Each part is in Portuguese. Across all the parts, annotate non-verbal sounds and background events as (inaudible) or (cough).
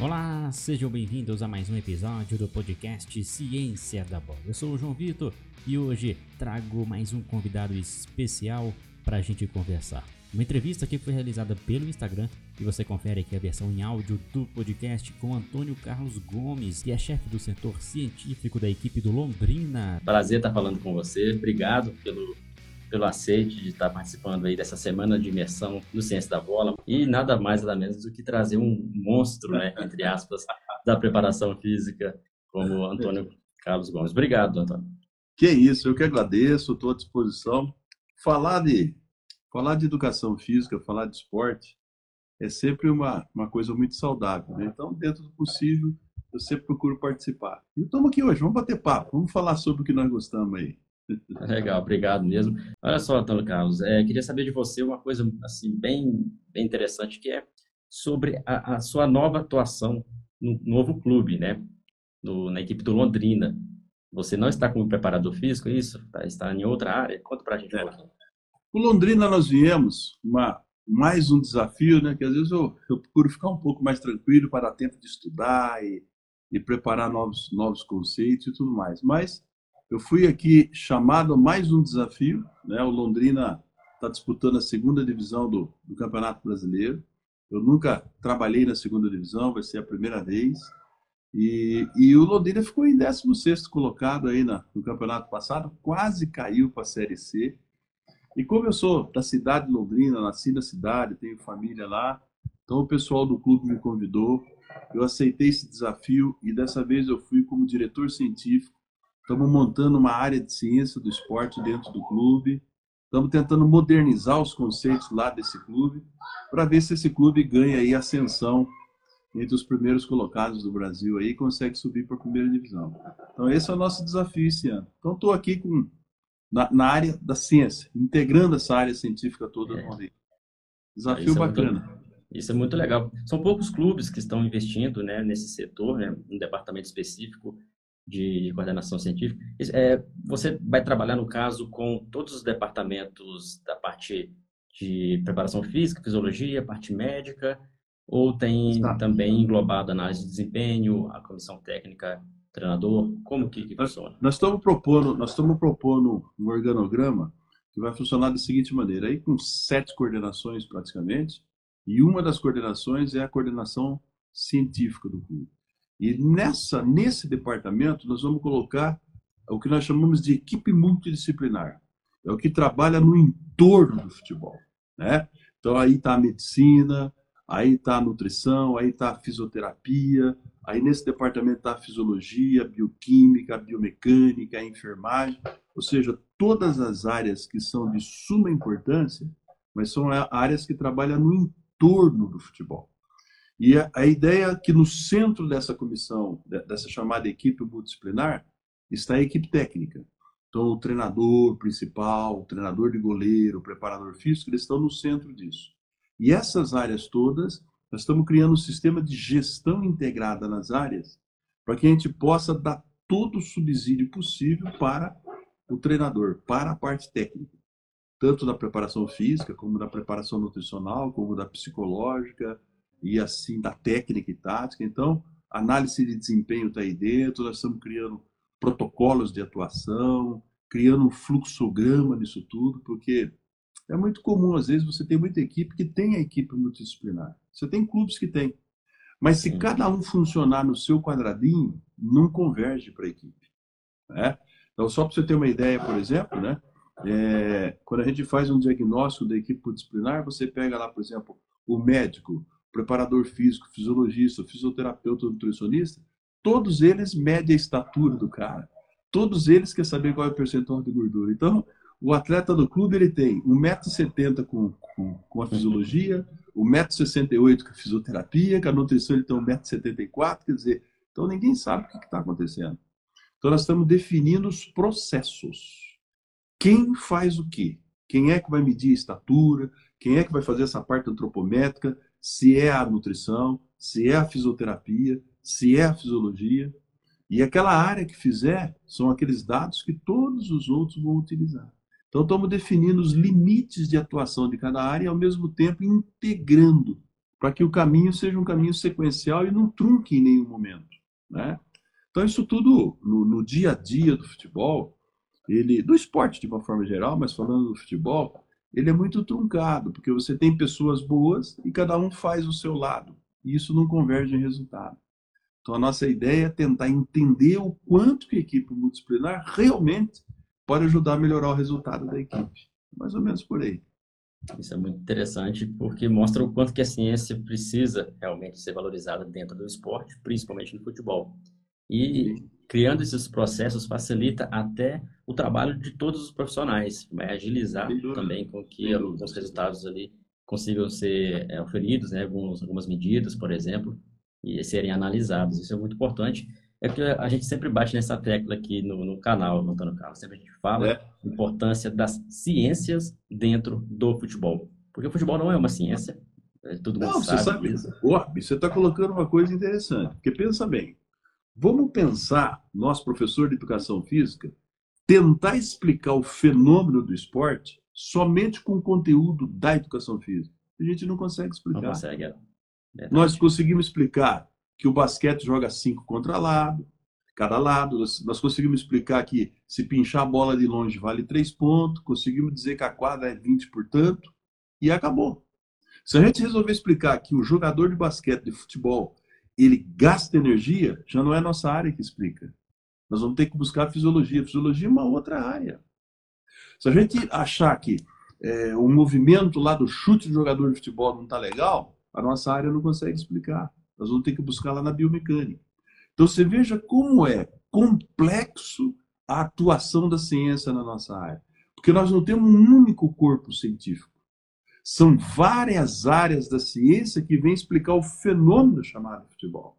Olá, sejam bem-vindos a mais um episódio do podcast Ciência da Bola. Eu sou o João Vitor e hoje trago mais um convidado especial para a gente conversar. Uma entrevista que foi realizada pelo Instagram e você confere aqui a versão em áudio do podcast com Antônio Carlos Gomes, que é chefe do setor científico da equipe do Londrina. Prazer estar falando com você. Obrigado pelo pelo aceite de estar participando aí dessa semana de imersão no Ciência da Bola e nada mais nada menos do que trazer um monstro, né, entre aspas, (laughs) da preparação física como Antônio Carlos Gomes. Obrigado, Antônio. Que isso, eu que agradeço, estou à disposição. Falar de falar de educação física, falar de esporte é sempre uma, uma coisa muito saudável, né? Então, dentro do possível, eu sempre procuro participar. E estamos aqui hoje, vamos bater papo, vamos falar sobre o que nós gostamos aí. (laughs) Legal, obrigado mesmo. Olha só, Antônio Carlos, é, queria saber de você uma coisa assim bem, bem interessante que é sobre a, a sua nova atuação no novo clube, né? No, na equipe do Londrina. Você não está como preparador físico, é isso? Tá, está em outra área? Conta para a gente um é. pouquinho. O Londrina nós viemos uma, mais um desafio, né? Que às vezes eu, eu procuro ficar um pouco mais tranquilo para dar tempo de estudar e, e preparar novos, novos conceitos e tudo mais. Mas eu fui aqui chamado a mais um desafio. Né? O Londrina está disputando a segunda divisão do, do, Campeonato Brasileiro. Eu nunca trabalhei na segunda divisão, vai ser a primeira vez. E, e o Londrina ficou em 16 colocado aí na, no campeonato passado, quase caiu para a Série C. E como eu sou da cidade de Londrina, nasci na cidade, tenho família lá, então o pessoal do clube me convidou, eu aceitei esse desafio e dessa vez eu fui como diretor científico Estamos montando uma área de ciência do esporte dentro do clube. Estamos tentando modernizar os conceitos lá desse clube para ver se esse clube ganha aí ascensão entre os primeiros colocados do Brasil aí e consegue subir para a primeira divisão. Então esse é o nosso desafio esse ano. Então estou aqui com na, na, área da ciência, integrando essa área científica toda é. Desafio isso bacana. É muito, isso é muito legal. São poucos clubes que estão investindo né, nesse setor, né, um departamento específico de coordenação científica. É, você vai trabalhar, no caso, com todos os departamentos da parte de preparação física, fisiologia, parte médica, ou tem Está. também englobado análise de desempenho, a comissão técnica, treinador? Como que, que funciona? Nós estamos propondo, nós estamos propondo um organograma que vai funcionar da seguinte maneira, aí com sete coordenações praticamente, e uma das coordenações é a coordenação científica do clube. E nessa, nesse departamento, nós vamos colocar o que nós chamamos de equipe multidisciplinar. É o que trabalha no entorno do futebol. Né? Então, aí está a medicina, aí está a nutrição, aí está a fisioterapia, aí nesse departamento está a fisiologia, a bioquímica, a biomecânica, a enfermagem, ou seja, todas as áreas que são de suma importância, mas são áreas que trabalham no entorno do futebol. E a, a ideia é que no centro dessa comissão, dessa chamada equipe multidisciplinar, está a equipe técnica. Então, o treinador principal, o treinador de goleiro, o preparador físico, eles estão no centro disso. E essas áreas todas, nós estamos criando um sistema de gestão integrada nas áreas, para que a gente possa dar todo o subsídio possível para o treinador, para a parte técnica, tanto da preparação física, como da preparação nutricional, como da psicológica, e assim da técnica e tática. Então, análise de desempenho está aí dentro, nós estamos criando protocolos de atuação, criando um fluxograma nisso tudo, porque é muito comum, às vezes, você tem muita equipe que tem a equipe multidisciplinar. Você tem clubes que tem. Mas se cada um funcionar no seu quadradinho, não converge para a equipe. Né? Então, só para você ter uma ideia, por exemplo, né? É, quando a gente faz um diagnóstico da equipe multidisciplinar, você pega lá, por exemplo, o médico, preparador físico, fisiologista, fisioterapeuta, nutricionista, todos eles medem a estatura do cara. Todos eles querem saber qual é o percentual de gordura. Então, o atleta do clube ele tem 1,70m com, com, com a fisiologia, 1,68m com a fisioterapia, com a nutrição ele tem 1,74m, quer dizer, então ninguém sabe o que está acontecendo. Então nós estamos definindo os processos. Quem faz o quê? Quem é que vai medir a estatura? Quem é que vai fazer essa parte antropométrica? Se é a nutrição, se é a fisioterapia, se é a fisiologia. E aquela área que fizer são aqueles dados que todos os outros vão utilizar. Então, estamos definindo os limites de atuação de cada área e, ao mesmo tempo, integrando para que o caminho seja um caminho sequencial e não trunque em nenhum momento. Né? Então, isso tudo no, no dia a dia do futebol, ele, do esporte de uma forma geral, mas falando do futebol, ele é muito truncado, porque você tem pessoas boas e cada um faz o seu lado, e isso não converge em resultado. Então, a nossa ideia é tentar entender o quanto que a equipe multidisciplinar realmente pode ajudar a melhorar o resultado da equipe. Mais ou menos por aí. Isso é muito interessante porque mostra o quanto que a ciência precisa realmente ser valorizada dentro do esporte, principalmente no futebol. E criando esses processos facilita até o trabalho de todos os profissionais, vai agilizar também com que alguns resultados ali consigam ser é, oferidos, né, alguns, algumas medidas, por exemplo, e serem analisados. Isso é muito importante. É que a gente sempre bate nessa tecla aqui no, no canal, Antônio Carlos, sempre a gente fala é. a importância das ciências dentro do futebol. Porque o futebol não é uma ciência, é, todo mundo não, sabe. Você sabe, você está colocando uma coisa interessante, porque pensa bem, Vamos pensar, nós, professor de educação física, tentar explicar o fenômeno do esporte somente com o conteúdo da educação física. A gente não consegue explicar. Não consegue, é. Nós conseguimos explicar que o basquete joga cinco contra lado, cada lado. Nós conseguimos explicar que se pinchar a bola de longe vale três pontos. Conseguimos dizer que a quadra é 20, portanto, e acabou. Se a gente resolver explicar que o jogador de basquete, de futebol, ele gasta energia, já não é nossa área que explica. Nós vamos ter que buscar fisiologia. Fisiologia é uma outra área. Se a gente achar que é, o movimento lá do chute do jogador de futebol não está legal, a nossa área não consegue explicar. Nós vamos ter que buscar lá na biomecânica. Então você veja como é complexo a atuação da ciência na nossa área. Porque nós não temos um único corpo científico. São várias áreas da ciência que vêm explicar o fenômeno chamado futebol.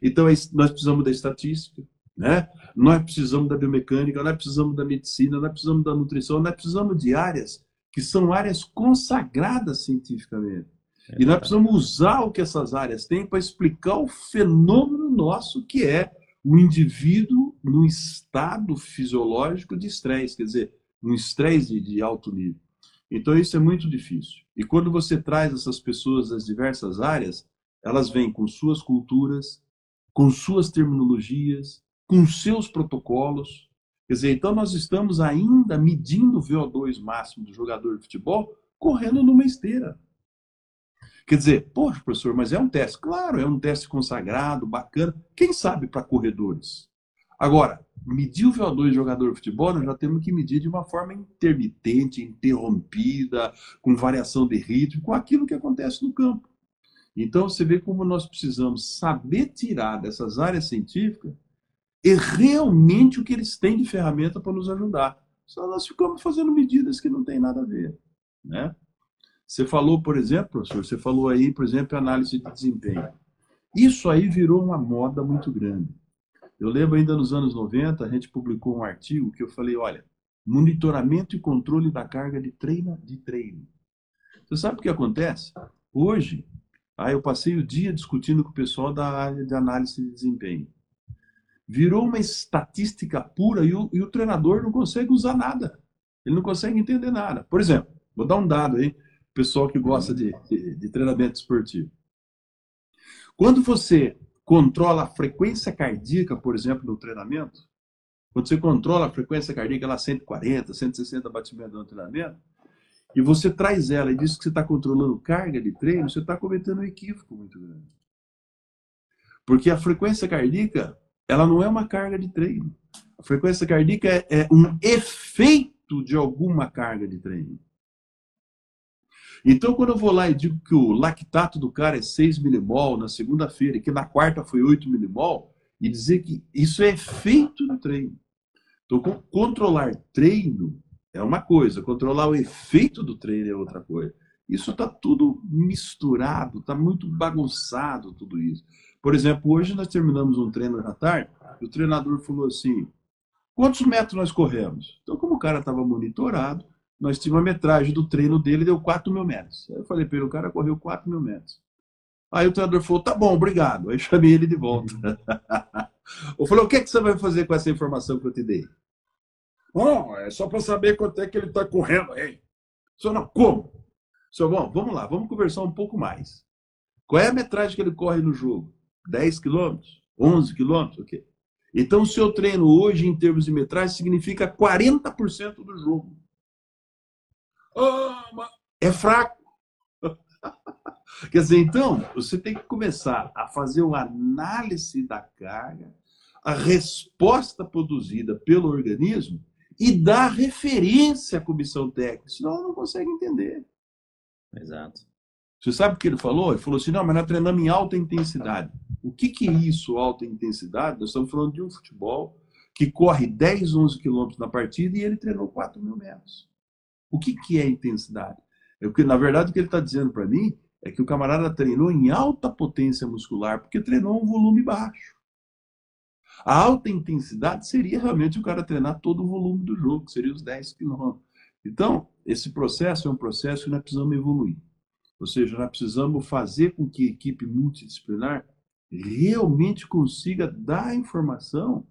Então, nós precisamos da estatística, né? nós precisamos da biomecânica, nós precisamos da medicina, nós precisamos da nutrição, nós precisamos de áreas que são áreas consagradas cientificamente. É e nós precisamos usar o que essas áreas têm para explicar o fenômeno nosso, que é o indivíduo num estado fisiológico de estresse, quer dizer, um estresse de alto nível. Então, isso é muito difícil. E quando você traz essas pessoas das diversas áreas, elas vêm com suas culturas, com suas terminologias, com seus protocolos. Quer dizer, então nós estamos ainda medindo o VO2 máximo do jogador de futebol correndo numa esteira. Quer dizer, poxa, professor, mas é um teste. Claro, é um teste consagrado, bacana. Quem sabe para corredores? Agora, medir o VO2 de jogador de futebol, nós já temos que medir de uma forma intermitente, interrompida, com variação de ritmo, com aquilo que acontece no campo. Então, você vê como nós precisamos saber tirar dessas áreas científicas e realmente o que eles têm de ferramenta para nos ajudar. Só nós ficamos fazendo medidas que não têm nada a ver. Né? Você falou, por exemplo, professor, você falou aí, por exemplo, análise de desempenho. Isso aí virou uma moda muito grande. Eu lembro ainda nos anos 90, a gente publicou um artigo que eu falei, olha, monitoramento e controle da carga de treino de treino. Você sabe o que acontece? Hoje, aí eu passei o dia discutindo com o pessoal da área de análise de desempenho. Virou uma estatística pura e o, e o treinador não consegue usar nada. Ele não consegue entender nada. Por exemplo, vou dar um dado aí, pessoal que gosta de, de, de treinamento esportivo. Quando você controla a frequência cardíaca, por exemplo, no treinamento, quando você controla a frequência cardíaca lá 140, 160 batimentos no treinamento, e você traz ela e diz que você está controlando carga de treino, você está cometendo um equívoco muito grande. Porque a frequência cardíaca, ela não é uma carga de treino. A frequência cardíaca é, é um efeito de alguma carga de treino. Então, quando eu vou lá e digo que o lactato do cara é 6 milimol na segunda-feira e que na quarta foi 8 milimol, e dizer que isso é efeito do treino. Então, controlar treino é uma coisa, controlar o efeito do treino é outra coisa. Isso está tudo misturado, está muito bagunçado tudo isso. Por exemplo, hoje nós terminamos um treino na tarde, e o treinador falou assim: quantos metros nós corremos? Então, como o cara estava monitorado, nós tínhamos a metragem do treino dele, deu 4 mil metros. Aí eu falei para o cara correu 4 mil metros. Aí o treinador falou, tá bom, obrigado. Aí chamei ele de volta. (laughs) eu falei, o que, é que você vai fazer com essa informação que eu te dei? Bom, é só para saber quanto é que ele está correndo aí. Senhor, não, como? Senhor, bom, vamos lá, vamos conversar um pouco mais. Qual é a metragem que ele corre no jogo? 10 quilômetros? 11 quilômetros? Ok. Então, o seu treino hoje, em termos de metragem, significa 40% do jogo. É fraco. (laughs) Quer dizer, então, você tem que começar a fazer uma análise da carga, a resposta produzida pelo organismo e dar referência à comissão técnica, senão ela não consegue entender. Exato. Você sabe o que ele falou? Ele falou assim: não, mas nós treinamos em alta intensidade. O que, que é isso, alta intensidade? Nós estamos falando de um futebol que corre 10, 11 quilômetros na partida e ele treinou 4 mil metros. O que, que é intensidade? É porque, na verdade, o que ele está dizendo para mim é que o camarada treinou em alta potência muscular, porque treinou um volume baixo. A alta intensidade seria realmente o cara treinar todo o volume do jogo, que seria os 10 quilômetros. Então, esse processo é um processo que nós precisamos evoluir. Ou seja, nós precisamos fazer com que a equipe multidisciplinar realmente consiga dar informação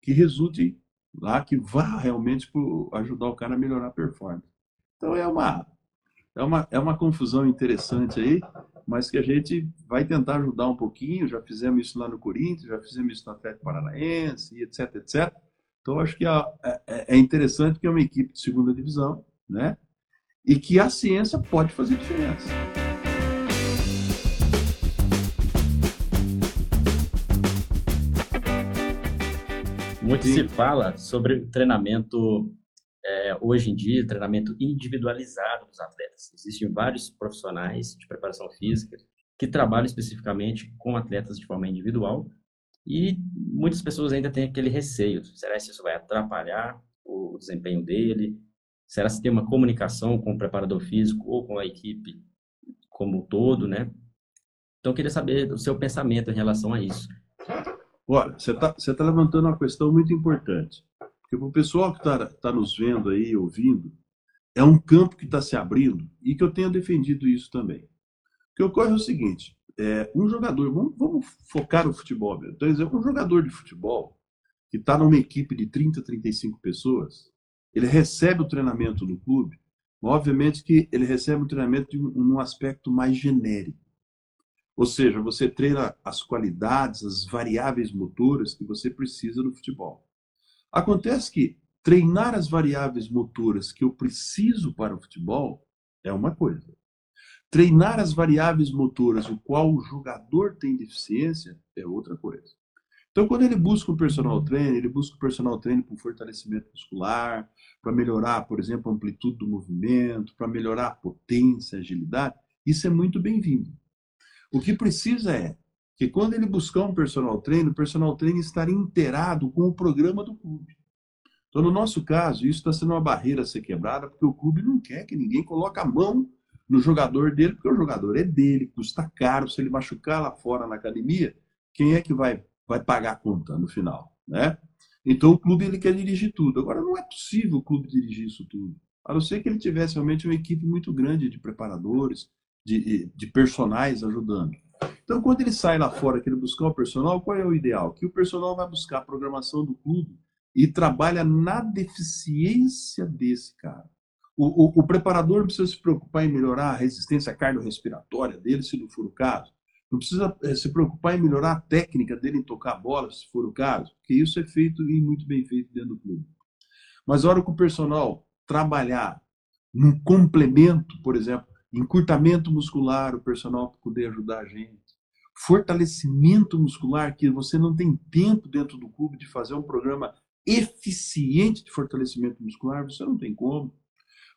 que resulte lá, que vá realmente ajudar o cara a melhorar a performance. Então, é uma é uma, é uma confusão interessante aí, mas que a gente vai tentar ajudar um pouquinho. Já fizemos isso lá no Corinthians, já fizemos isso no Atlético Paranaense, etc, etc. Então, acho que é, é, é interessante que é uma equipe de segunda divisão, né? E que a ciência pode fazer diferença. Muito Sim. se fala sobre treinamento é, hoje em dia, treinamento individualizado dos atletas. Existem vários profissionais de preparação física que trabalham especificamente com atletas de forma individual e muitas pessoas ainda têm aquele receio. Será que isso vai atrapalhar o desempenho dele? Será que tem uma comunicação com o preparador físico ou com a equipe como um todo, né? Então, eu queria saber o seu pensamento em relação a isso. Olha, você está tá levantando uma questão muito importante. Porque para o pessoal que está tá nos vendo aí, ouvindo, é um campo que está se abrindo e que eu tenho defendido isso também. O que ocorre é o seguinte: é, um jogador, vamos, vamos focar no futebol. Por exemplo, um jogador de futebol que está numa equipe de 30, 35 pessoas, ele recebe o treinamento do clube, obviamente que ele recebe o treinamento de um, num aspecto mais genérico. Ou seja, você treina as qualidades, as variáveis motoras que você precisa no futebol. Acontece que treinar as variáveis motoras que eu preciso para o futebol é uma coisa. Treinar as variáveis motoras o qual o jogador tem deficiência é outra coisa. Então, quando ele busca um personal trainer, ele busca um personal trainer com fortalecimento muscular, para melhorar, por exemplo, a amplitude do movimento, para melhorar a potência, a agilidade, isso é muito bem-vindo. O que precisa é que quando ele buscar um personal trainer, o personal trainer estar inteirado com o programa do clube. Então, no nosso caso, isso está sendo uma barreira a ser quebrada, porque o clube não quer que ninguém coloque a mão no jogador dele, porque o jogador é dele, custa caro. Se ele machucar lá fora na academia, quem é que vai, vai pagar a conta no final? Né? Então, o clube ele quer dirigir tudo. Agora, não é possível o clube dirigir isso tudo. A não ser que ele tivesse realmente uma equipe muito grande de preparadores, de, de personagens ajudando. Então, quando ele sai lá fora, que ele buscar o personal, qual é o ideal? Que o personal vai buscar a programação do clube e trabalha na deficiência desse cara. O, o, o preparador não precisa se preocupar em melhorar a resistência cardiorrespiratória dele, se não for o caso. Não precisa eh, se preocupar em melhorar a técnica dele em tocar a bola, se for o caso, porque isso é feito e muito bem feito dentro do clube. Mas a hora que o personal trabalhar num complemento, por exemplo, encurtamento muscular, o personal poder ajudar a gente, fortalecimento muscular, que você não tem tempo dentro do clube de fazer um programa eficiente de fortalecimento muscular, você não tem como.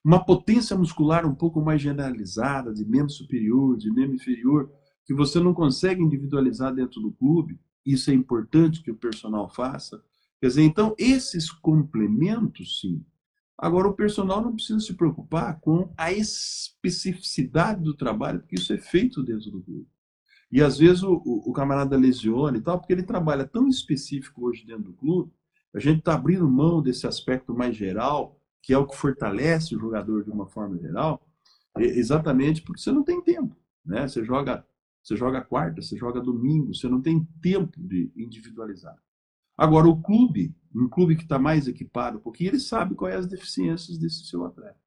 Uma potência muscular um pouco mais generalizada, de membro superior, de membro inferior, que você não consegue individualizar dentro do clube, isso é importante que o personal faça. Quer dizer, então, esses complementos, sim, Agora, o personal não precisa se preocupar com a especificidade do trabalho, porque isso é feito dentro do clube. E às vezes o, o camarada lesiona e tal, porque ele trabalha tão específico hoje dentro do clube, a gente está abrindo mão desse aspecto mais geral, que é o que fortalece o jogador de uma forma geral, exatamente porque você não tem tempo. Né? Você joga você joga quarta, você joga domingo, você não tem tempo de individualizar. Agora, o clube, um clube que está mais equipado, porque ele sabe quais as deficiências desse seu atleta.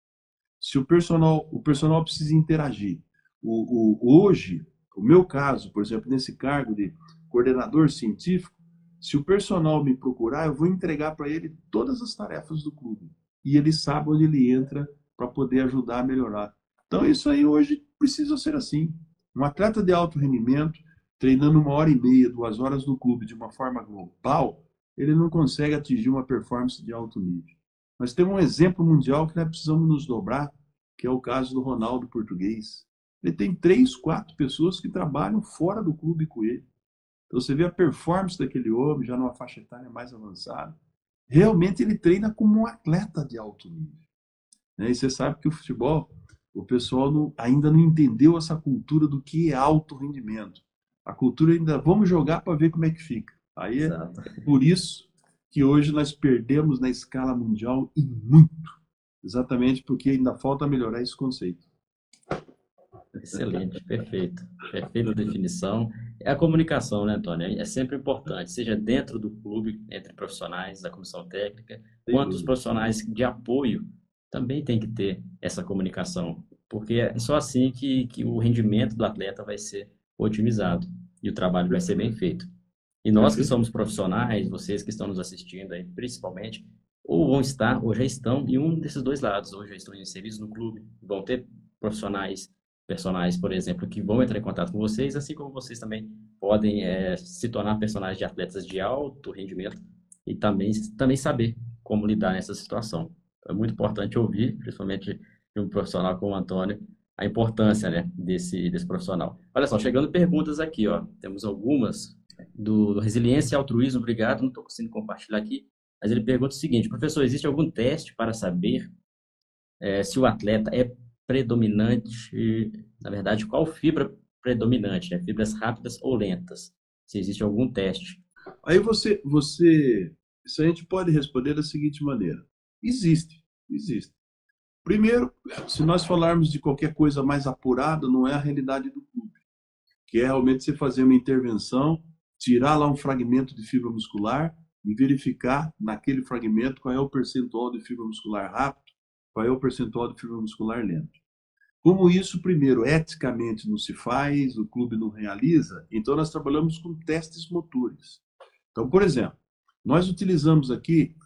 Se o personal, o personal precisa interagir. O, o, hoje, o meu caso, por exemplo, nesse cargo de coordenador científico, se o personal me procurar, eu vou entregar para ele todas as tarefas do clube. E ele sabe onde ele entra para poder ajudar a melhorar. Então, isso aí hoje precisa ser assim. Um atleta de alto rendimento, treinando uma hora e meia, duas horas no clube de uma forma global, ele não consegue atingir uma performance de alto nível. Mas tem um exemplo mundial que nós precisamos nos dobrar, que é o caso do Ronaldo Português. Ele tem três, quatro pessoas que trabalham fora do clube com ele. Então você vê a performance daquele homem, já numa faixa etária mais avançada. Realmente ele treina como um atleta de alto nível. Né? E você sabe que o futebol, o pessoal não, ainda não entendeu essa cultura do que é alto rendimento. A cultura ainda, vamos jogar para ver como é que fica. Aí é Exato. por isso que hoje nós perdemos na escala mundial e muito. Exatamente porque ainda falta melhorar esse conceito. Excelente, perfeito. Perfeita definição. É a comunicação, né, Antônio? É sempre importante, seja dentro do clube, entre profissionais da comissão técnica, quanto os profissionais de apoio também tem que ter essa comunicação, porque é só assim que, que o rendimento do atleta vai ser otimizado e o trabalho vai ser bem feito. E nós que somos profissionais, vocês que estão nos assistindo aí, principalmente, ou vão estar, ou já estão em um desses dois lados, ou já estão serviço no clube, vão ter profissionais personagens, por exemplo, que vão entrar em contato com vocês, assim como vocês também podem é, se tornar personagens de atletas de alto rendimento e também, também saber como lidar nessa situação. É muito importante ouvir, principalmente de um profissional como o Antônio, a importância né, desse, desse profissional. Olha só, chegando perguntas aqui, ó. temos algumas do Resiliência e Altruísmo, obrigado, não estou conseguindo compartilhar aqui, mas ele pergunta o seguinte, professor, existe algum teste para saber é, se o atleta é predominante, na verdade, qual fibra predominante, né? fibras rápidas ou lentas? Se existe algum teste. Aí você, você, isso a gente pode responder da seguinte maneira: existe, existe. Primeiro, se nós falarmos de qualquer coisa mais apurada, não é a realidade do clube, que é realmente você fazer uma intervenção, tirar lá um fragmento de fibra muscular e verificar naquele fragmento qual é o percentual de fibra muscular rápido qual é o percentual de fibra muscular lento. Como isso, primeiro, eticamente não se faz, o clube não realiza, então nós trabalhamos com testes motores. Então, por exemplo, nós utilizamos aqui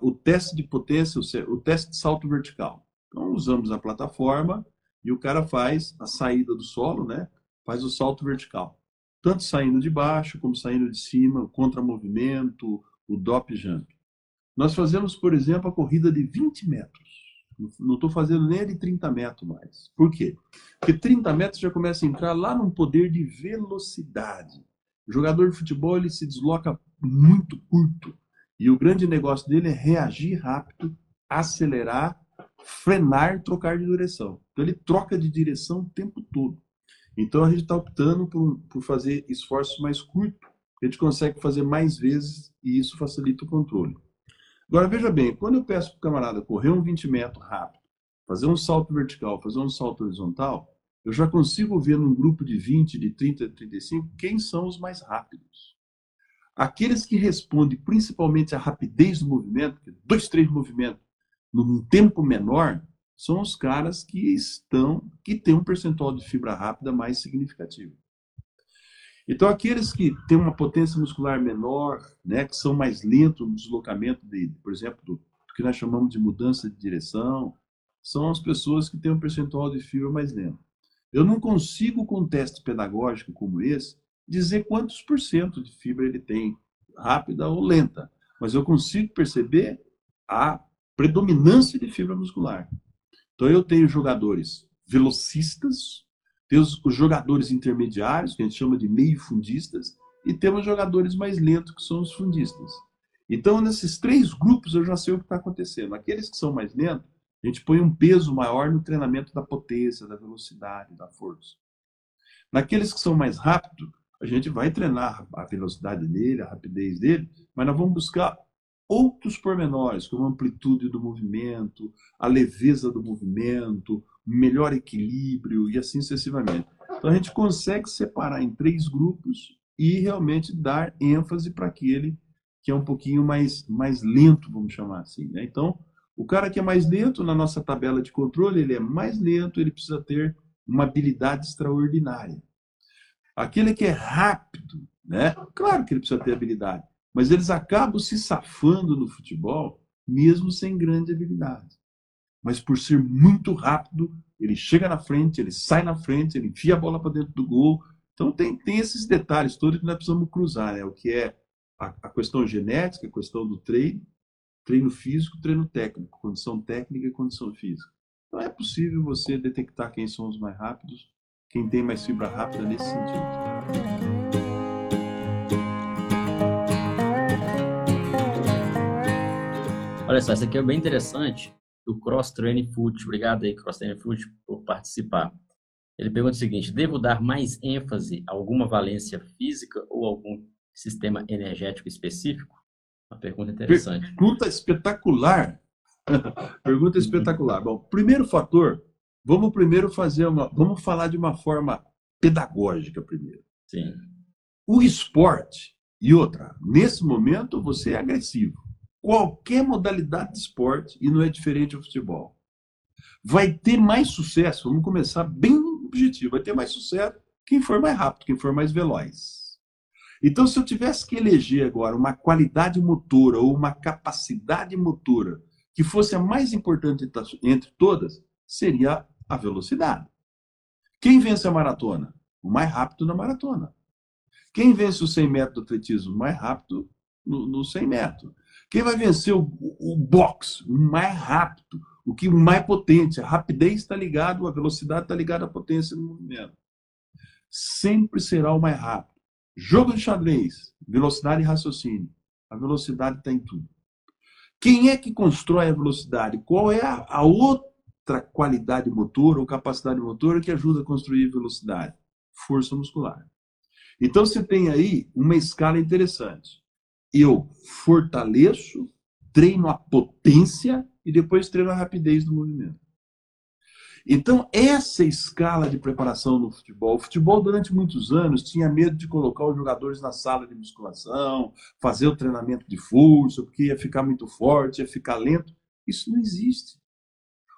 o teste de potência, o teste de salto vertical. Então, usamos a plataforma e o cara faz a saída do solo, né? Faz o salto vertical. Tanto saindo de baixo como saindo de cima, o contramovimento, o drop jump. Nós fazemos, por exemplo, a corrida de 20 metros. Não estou fazendo nem de 30 metros mais. Por quê? Porque 30 metros já começa a entrar lá num poder de velocidade. O jogador de futebol ele se desloca muito curto. E o grande negócio dele é reagir rápido, acelerar, frenar, trocar de direção. Então ele troca de direção o tempo todo. Então a gente está optando por, por fazer esforços mais curtos. A gente consegue fazer mais vezes e isso facilita o controle. Agora, veja bem, quando eu peço para o camarada correr um 20 metros rápido, fazer um salto vertical, fazer um salto horizontal, eu já consigo ver num grupo de 20, de 30, de 35, quem são os mais rápidos. Aqueles que respondem principalmente à rapidez do movimento, dois, três movimentos, num tempo menor, são os caras que estão, que têm um percentual de fibra rápida mais significativo. Então, aqueles que têm uma potência muscular menor, né, que são mais lentos no deslocamento, de, por exemplo, do, do que nós chamamos de mudança de direção, são as pessoas que têm um percentual de fibra mais lento. Eu não consigo, com um teste pedagógico como esse, dizer quantos por cento de fibra ele tem, rápida ou lenta, mas eu consigo perceber a predominância de fibra muscular. Então, eu tenho jogadores velocistas, temos os jogadores intermediários, que a gente chama de meio fundistas, e temos jogadores mais lentos, que são os fundistas. Então, nesses três grupos, eu já sei o que está acontecendo. Aqueles que são mais lentos, a gente põe um peso maior no treinamento da potência, da velocidade, da força. Naqueles que são mais rápidos, a gente vai treinar a velocidade dele, a rapidez dele, mas nós vamos buscar outros pormenores, como a amplitude do movimento, a leveza do movimento, melhor equilíbrio e assim sucessivamente. Então a gente consegue separar em três grupos e realmente dar ênfase para aquele que é um pouquinho mais, mais lento, vamos chamar assim. Né? Então, o cara que é mais lento na nossa tabela de controle, ele é mais lento, ele precisa ter uma habilidade extraordinária. Aquele que é rápido, né? Claro que ele precisa ter habilidade, mas eles acabam se safando no futebol, mesmo sem grande habilidade. Mas por ser muito rápido, ele chega na frente, ele sai na frente, ele enfia a bola para dentro do gol. Então tem, tem esses detalhes todos que nós precisamos cruzar, né? O que é a, a questão genética, a questão do treino, treino físico, treino técnico, condição técnica e condição física. Então é possível você detectar quem são os mais rápidos, quem tem mais fibra rápida nesse sentido. Olha só, isso aqui é bem interessante, o Cross Training Foot. Obrigado aí, Cross Training Foot, por participar. Ele pergunta o seguinte: devo dar mais ênfase a alguma valência física ou algum sistema energético específico? Uma pergunta interessante. Pergunta espetacular. (laughs) pergunta espetacular. Bom, primeiro fator, vamos primeiro fazer uma, vamos falar de uma forma pedagógica primeiro. Sim. O esporte e outra, nesse momento você é agressivo. Qualquer modalidade de esporte e não é diferente do futebol. Vai ter mais sucesso, vamos começar bem objetivo, vai ter mais sucesso quem for mais rápido, quem for mais veloz. Então, se eu tivesse que eleger agora uma qualidade motora ou uma capacidade motora que fosse a mais importante entre todas, seria a velocidade. Quem vence a maratona? O mais rápido na maratona. Quem vence o 100 metros do atletismo? O mais rápido no, no 100 metros. Quem vai vencer o, o boxe? O mais rápido, o que mais potente. A rapidez está ligado, a velocidade está ligada à potência do movimento. Sempre será o mais rápido. Jogo de xadrez, velocidade e raciocínio. A velocidade está em tudo. Quem é que constrói a velocidade? Qual é a, a outra qualidade motora ou capacidade motora que ajuda a construir velocidade? Força muscular. Então você tem aí uma escala interessante. Eu fortaleço, treino a potência e depois treino a rapidez do movimento. Então, essa escala de preparação no futebol. O futebol, durante muitos anos, tinha medo de colocar os jogadores na sala de musculação, fazer o treinamento de força, porque ia ficar muito forte, ia ficar lento. Isso não existe.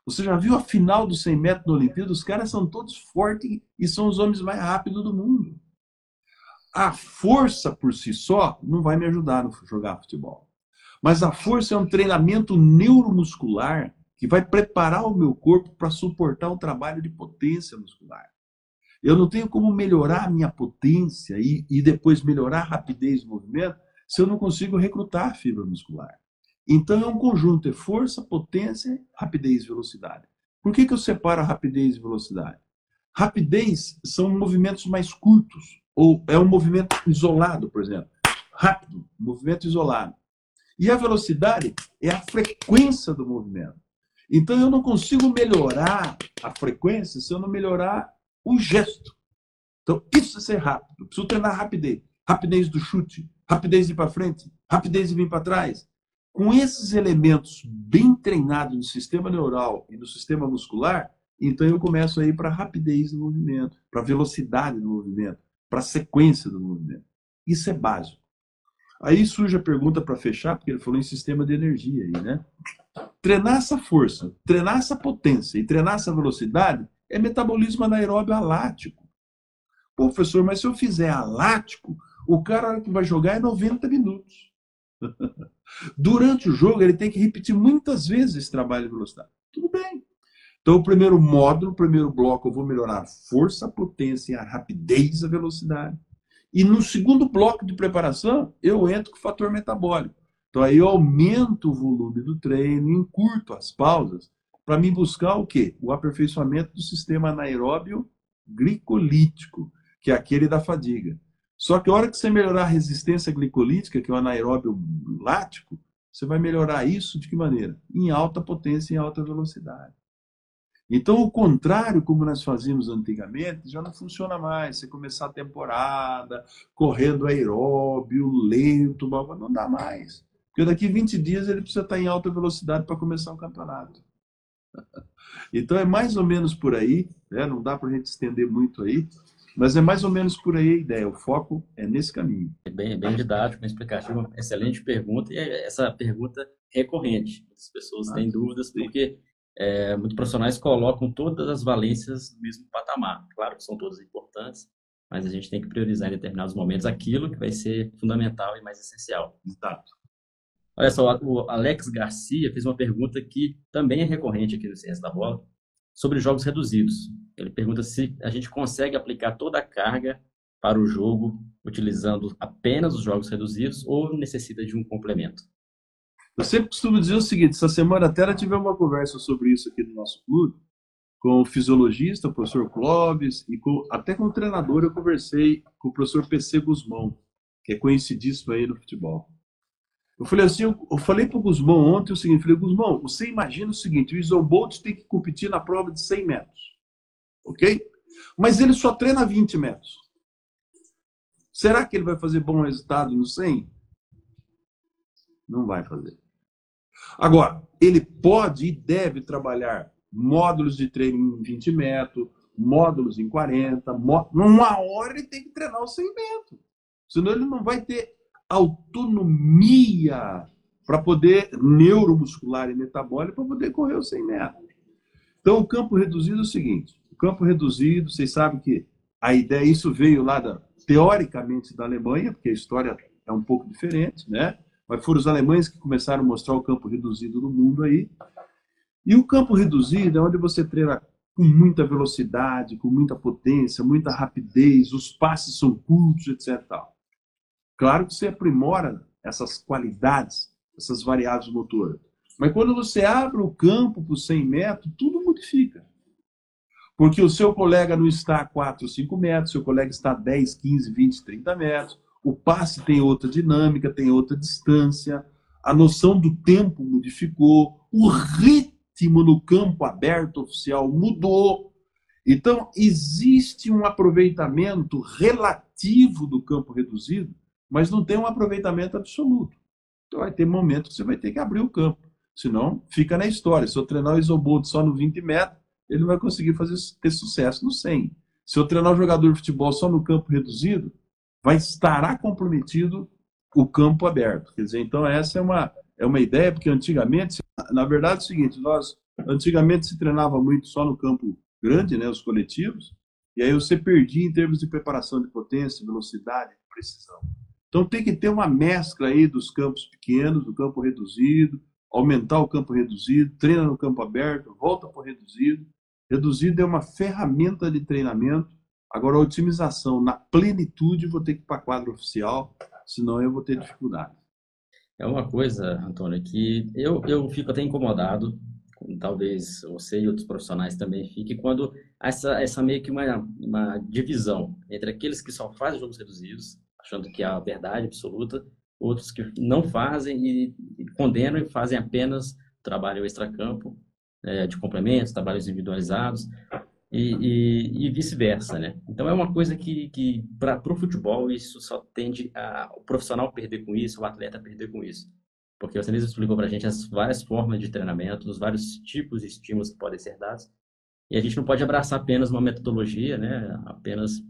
Você já viu a final dos 100 metros da Olimpíada? Os caras são todos fortes e são os homens mais rápidos do mundo. A força por si só não vai me ajudar a jogar futebol. Mas a força é um treinamento neuromuscular que vai preparar o meu corpo para suportar o trabalho de potência muscular. Eu não tenho como melhorar a minha potência e, e depois melhorar a rapidez do movimento se eu não consigo recrutar fibra muscular. Então é um conjunto, é força, potência, rapidez e velocidade. Por que, que eu separo a rapidez e velocidade? Rapidez são movimentos mais curtos, ou é um movimento isolado, por exemplo. Rápido, movimento isolado. E a velocidade é a frequência do movimento. Então eu não consigo melhorar a frequência se eu não melhorar o gesto. Então isso é ser rápido. Eu preciso treinar rapidez. Rapidez do chute, rapidez de ir para frente, rapidez de vir para trás. Com esses elementos bem treinados no sistema neural e no sistema muscular, então eu começo a ir para rapidez do movimento, para velocidade do movimento, para a sequência do movimento. Isso é básico. Aí surge a pergunta para fechar, porque ele falou em sistema de energia aí, né? Treinar essa força, treinar essa potência e treinar essa velocidade é metabolismo anaeróbio alático. Pô, professor, mas se eu fizer alático, o cara que vai jogar é 90 minutos. (laughs) Durante o jogo, ele tem que repetir muitas vezes esse trabalho de velocidade. Tudo bem. Então, o primeiro módulo, o primeiro bloco, eu vou melhorar a força, a potência, a rapidez, a velocidade. E no segundo bloco de preparação, eu entro com o fator metabólico. Então aí eu aumento o volume do treino, encurto as pausas, para me buscar o quê? O aperfeiçoamento do sistema anaeróbio glicolítico, que é aquele da fadiga. Só que a hora que você melhorar a resistência glicolítica, que é o anaeróbio lático, você vai melhorar isso de que maneira? Em alta potência e em alta velocidade. Então, o contrário, como nós fazíamos antigamente, já não funciona mais. Você começar a temporada, correndo aeróbio, lento, não dá mais. Porque daqui 20 dias ele precisa estar em alta velocidade para começar o campeonato. (laughs) Então, é mais ou menos por aí, né? não dá para a gente estender muito aí, mas é mais ou menos por aí a ideia. O foco é nesse caminho. É bem, bem didático, bem explicativo. Excelente pergunta. E essa pergunta recorrente. As pessoas têm dúvidas porque é, muitos profissionais colocam todas as valências no mesmo patamar. Claro que são todas importantes, mas a gente tem que priorizar em determinados momentos aquilo que vai ser fundamental e mais essencial. Exato. Olha só, o Alex Garcia fez uma pergunta que também é recorrente aqui no Ciência da Bola, sobre jogos reduzidos. Ele pergunta se a gente consegue aplicar toda a carga para o jogo utilizando apenas os jogos reduzidos ou necessita de um complemento. Eu sempre costumo dizer o seguinte: essa semana até tive uma conversa sobre isso aqui no nosso clube, com o fisiologista, o professor Clóvis, e com, até com o treinador eu conversei com o professor PC Guzmão, que é conhecidíssimo aí no futebol. Eu falei assim, eu, falei para o Guzmão ontem o seguinte, falei, Guzmão, você imagina o seguinte, o Ison Bolt tem que competir na prova de 100 metros, ok? Mas ele só treina 20 metros. Será que ele vai fazer bom resultado no 100? Não vai fazer. Agora, ele pode e deve trabalhar módulos de treino em 20 metros, módulos em 40, mó... numa hora ele tem que treinar os 100 metros. Senão ele não vai ter autonomia para poder, neuromuscular e metabólica, para poder correr os 100 metros. Então, o campo reduzido é o seguinte: o campo reduzido, vocês sabem que a ideia, isso veio lá, da, teoricamente, da Alemanha, porque a história é um pouco diferente, né? Mas foram os alemães que começaram a mostrar o campo reduzido no mundo aí. E o campo reduzido é onde você treina com muita velocidade, com muita potência, muita rapidez, os passes são curtos, etc. Claro que você aprimora essas qualidades, essas variáveis motoras. Mas quando você abre o campo para os 100 metros, tudo modifica. Porque o seu colega não está a 4 ou 5 metros, seu colega está a 10, 15, 20, 30 metros. O passe tem outra dinâmica, tem outra distância. A noção do tempo modificou. O ritmo no campo aberto oficial mudou. Então, existe um aproveitamento relativo do campo reduzido mas não tem um aproveitamento absoluto. Então vai ter momentos que você vai ter que abrir o campo. Senão, fica na história. Se eu treinar o Isobolt só no 20 metros, ele não vai conseguir fazer, ter sucesso no 100. Se eu treinar o jogador de futebol só no campo reduzido, vai estará comprometido o campo aberto. Quer dizer, então essa é uma, é uma ideia, porque antigamente, na verdade é o seguinte, nós antigamente se treinava muito só no campo grande, né, os coletivos, e aí você perdia em termos de preparação de potência, velocidade, precisão. Então tem que ter uma mescla aí dos campos pequenos, do campo reduzido, aumentar o campo reduzido, treina no campo aberto, volta para o reduzido. Reduzido é uma ferramenta de treinamento. Agora, a otimização na plenitude, vou ter que ir para quadro oficial, senão eu vou ter dificuldade. É uma coisa, Antônio, que eu, eu fico até incomodado, talvez você e outros profissionais também fiquem, quando essa, essa meio que uma, uma divisão entre aqueles que só fazem jogos reduzidos achando que é a verdade absoluta, outros que não fazem e, e condenam e fazem apenas trabalho extracampo, é, de complementos, trabalhos individualizados e, e, e vice-versa, né? Então é uma coisa que, que para o futebol isso só tende a o profissional perder com isso, o atleta perder com isso, porque você mesmo explicou para a gente as várias formas de treinamento, os vários tipos de estímulos que podem ser dados e a gente não pode abraçar apenas uma metodologia, né? Apenas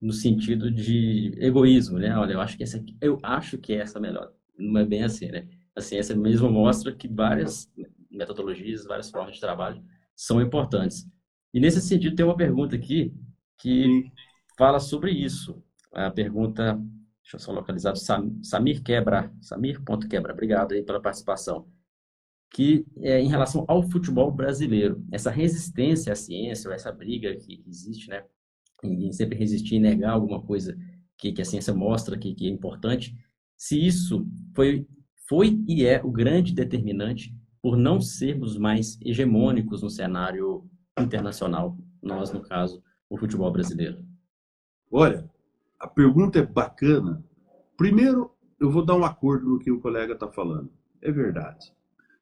no sentido de egoísmo, né? Olha, eu acho que essa aqui, eu acho que essa é melhor. Não é bem assim, né? A ciência mesmo mostra que várias metodologias, várias formas de trabalho são importantes. E nesse sentido tem uma pergunta aqui que fala sobre isso. A pergunta, deixa eu só localizar, Samir Quebra, Samir.quebra, obrigado aí pela participação. Que é em relação ao futebol brasileiro, essa resistência à ciência, ou essa briga que existe, né, em sempre resistir e negar alguma coisa que, que a ciência mostra que, que é importante, se isso foi, foi e é o grande determinante por não sermos mais hegemônicos no cenário internacional, nós, no caso, o futebol brasileiro? Olha, a pergunta é bacana. Primeiro, eu vou dar um acordo no que o colega está falando. É verdade.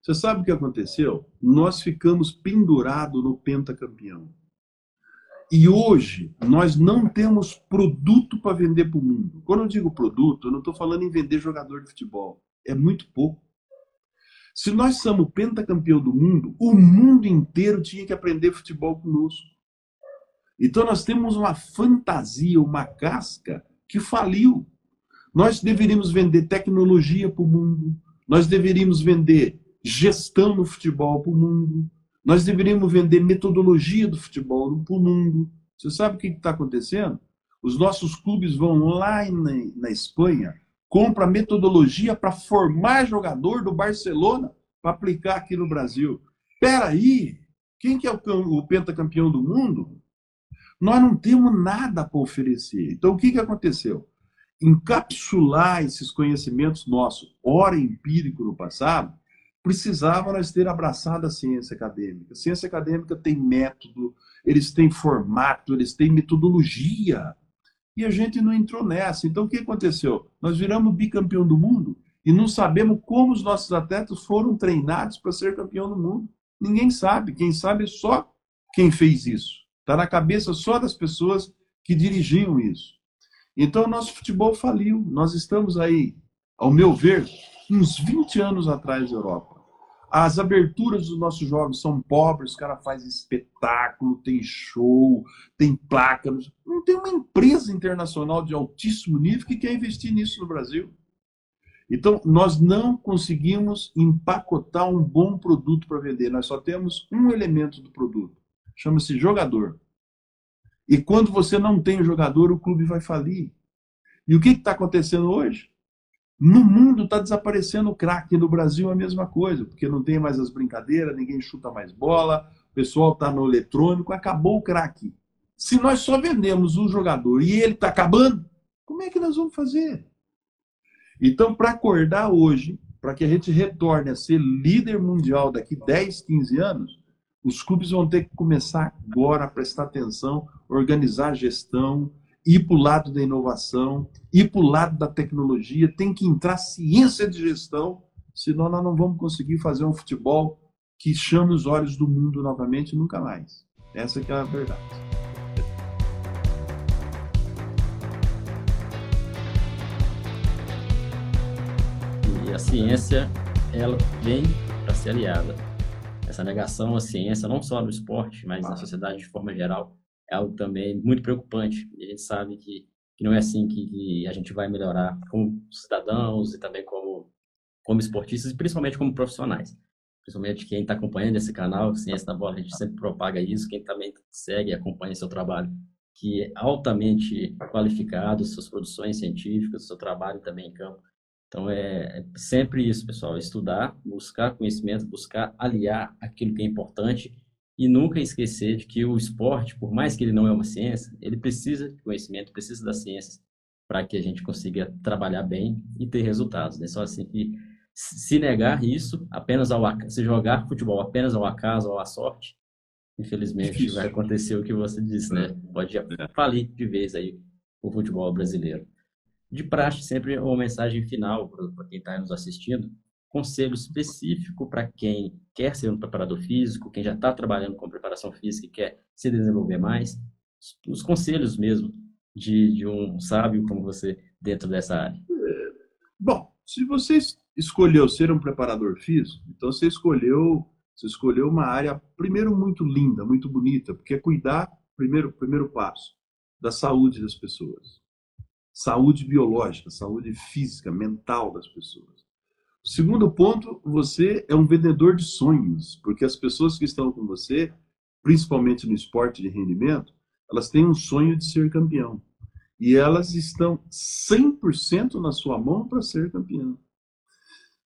Você sabe o que aconteceu? Nós ficamos pendurados no pentacampeão. E hoje nós não temos produto para vender para o mundo. Quando eu digo produto, eu não estou falando em vender jogador de futebol. É muito pouco. Se nós somos pentacampeão do mundo, o mundo inteiro tinha que aprender futebol conosco. Então nós temos uma fantasia, uma casca que faliu. Nós deveríamos vender tecnologia para o mundo, nós deveríamos vender gestão no futebol para o mundo, nós deveríamos vender metodologia do futebol para o mundo. Você sabe o que está acontecendo? Os nossos clubes vão lá na, na Espanha, compra metodologia para formar jogador do Barcelona para aplicar aqui no Brasil. Peraí, quem que é o, o pentacampeão do mundo? Nós não temos nada para oferecer. Então, o que, que aconteceu? Encapsular esses conhecimentos nossos, ora empírico no passado, precisava nós ter abraçado a ciência acadêmica. A ciência acadêmica tem método, eles têm formato, eles têm metodologia. E a gente não entrou nessa. Então, o que aconteceu? Nós viramos bicampeão do mundo e não sabemos como os nossos atletas foram treinados para ser campeão do mundo. Ninguém sabe. Quem sabe é só quem fez isso. Está na cabeça só das pessoas que dirigiam isso. Então, nosso futebol faliu. Nós estamos aí, ao meu ver, uns 20 anos atrás da Europa. As aberturas dos nossos jogos são pobres, os caras fazem espetáculo, tem show, tem placa. Não tem uma empresa internacional de altíssimo nível que quer investir nisso no Brasil. Então, nós não conseguimos empacotar um bom produto para vender. Nós só temos um elemento do produto. Chama-se jogador. E quando você não tem jogador, o clube vai falir. E o que está acontecendo hoje? No mundo está desaparecendo o craque, no Brasil é a mesma coisa, porque não tem mais as brincadeiras, ninguém chuta mais bola, o pessoal está no eletrônico, acabou o craque. Se nós só vendemos um jogador e ele está acabando, como é que nós vamos fazer? Então, para acordar hoje, para que a gente retorne a ser líder mundial daqui 10, 15 anos, os clubes vão ter que começar agora a prestar atenção, organizar a gestão, ir para o lado da inovação, ir para o lado da tecnologia, tem que entrar ciência de gestão, senão nós não vamos conseguir fazer um futebol que chame os olhos do mundo novamente nunca mais. Essa que é a verdade. E a ciência, ela vem para ser aliada. Essa negação à ciência, não só no esporte, mas na sociedade de forma geral, é algo também muito preocupante. E a gente sabe que, que não é assim que, que, a gente vai melhorar como cidadãos e também como, como esportistas e principalmente como profissionais. Principalmente quem está acompanhando esse canal, Ciência da Bola, a gente sempre propaga isso. Quem também segue e acompanha seu trabalho, que é altamente qualificado, suas produções científicas, seu trabalho também em campo. Então é, é sempre isso, pessoal: estudar, buscar conhecimento, buscar aliar aquilo que é importante e nunca esquecer de que o esporte, por mais que ele não é uma ciência, ele precisa de conhecimento, precisa das ciências para que a gente consiga trabalhar bem e ter resultados. Né? Só assim que se negar isso apenas ao se jogar futebol apenas ao acaso ou à sorte, infelizmente vai acontecer o que você disse, né? Pode é. falir de vez aí o futebol brasileiro. De praxe, sempre uma mensagem final para quem está nos assistindo conselho específico para quem quer ser um preparador físico, quem já está trabalhando com preparação física e quer se desenvolver mais, os conselhos mesmo de, de um sábio como você dentro dessa área. É, bom, se você escolheu ser um preparador físico, então você escolheu você escolheu uma área primeiro muito linda, muito bonita, porque é cuidar primeiro primeiro passo da saúde das pessoas, saúde biológica, saúde física, mental das pessoas. Segundo ponto, você é um vendedor de sonhos, porque as pessoas que estão com você, principalmente no esporte de rendimento, elas têm um sonho de ser campeão. E elas estão 100% na sua mão para ser campeão.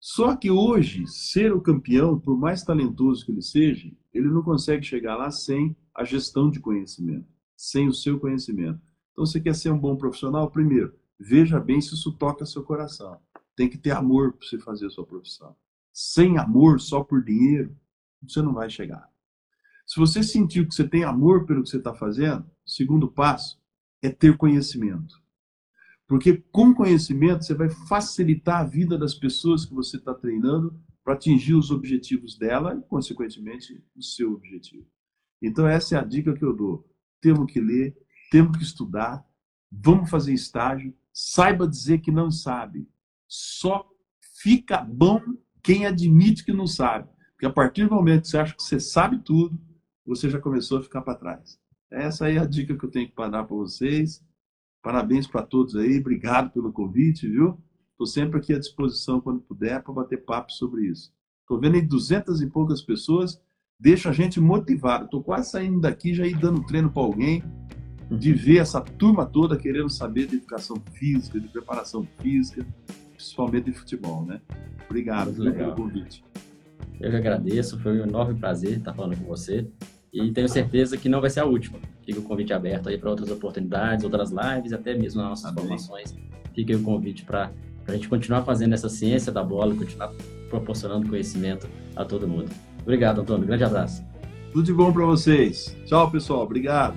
Só que hoje, ser o campeão, por mais talentoso que ele seja, ele não consegue chegar lá sem a gestão de conhecimento, sem o seu conhecimento. Então, você quer ser um bom profissional? Primeiro, veja bem se isso toca seu coração. Tem que ter amor para você fazer a sua profissão. Sem amor, só por dinheiro, você não vai chegar. Se você sentir que você tem amor pelo que você está fazendo, o segundo passo é ter conhecimento. Porque com conhecimento você vai facilitar a vida das pessoas que você está treinando para atingir os objetivos dela e, consequentemente, o seu objetivo. Então, essa é a dica que eu dou. Temos que ler, temos que estudar, vamos fazer estágio, saiba dizer que não sabe. Só fica bom quem admite que não sabe. Porque a partir do momento que você acha que você sabe tudo, você já começou a ficar para trás. Essa é a dica que eu tenho que dar para vocês. Parabéns para todos aí, obrigado pelo convite, viu? Estou sempre aqui à disposição quando puder para bater papo sobre isso. Estou vendo aí duzentas e poucas pessoas, deixa a gente motivado. Estou quase saindo daqui já ir dando treino para alguém de ver essa turma toda querendo saber de educação física, de preparação física, principalmente de futebol, né? Obrigado pelo convite. Eu que agradeço, foi um enorme prazer estar falando com você. E tenho certeza que não vai ser a última. Fica o convite aberto aí para outras oportunidades, outras lives, até mesmo nas nossas Amém. formações. Fica aí o convite para a gente continuar fazendo essa ciência da bola, continuar proporcionando conhecimento a todo mundo. Obrigado, Antônio. Grande abraço. Tudo de bom para vocês. Tchau, pessoal. Obrigado.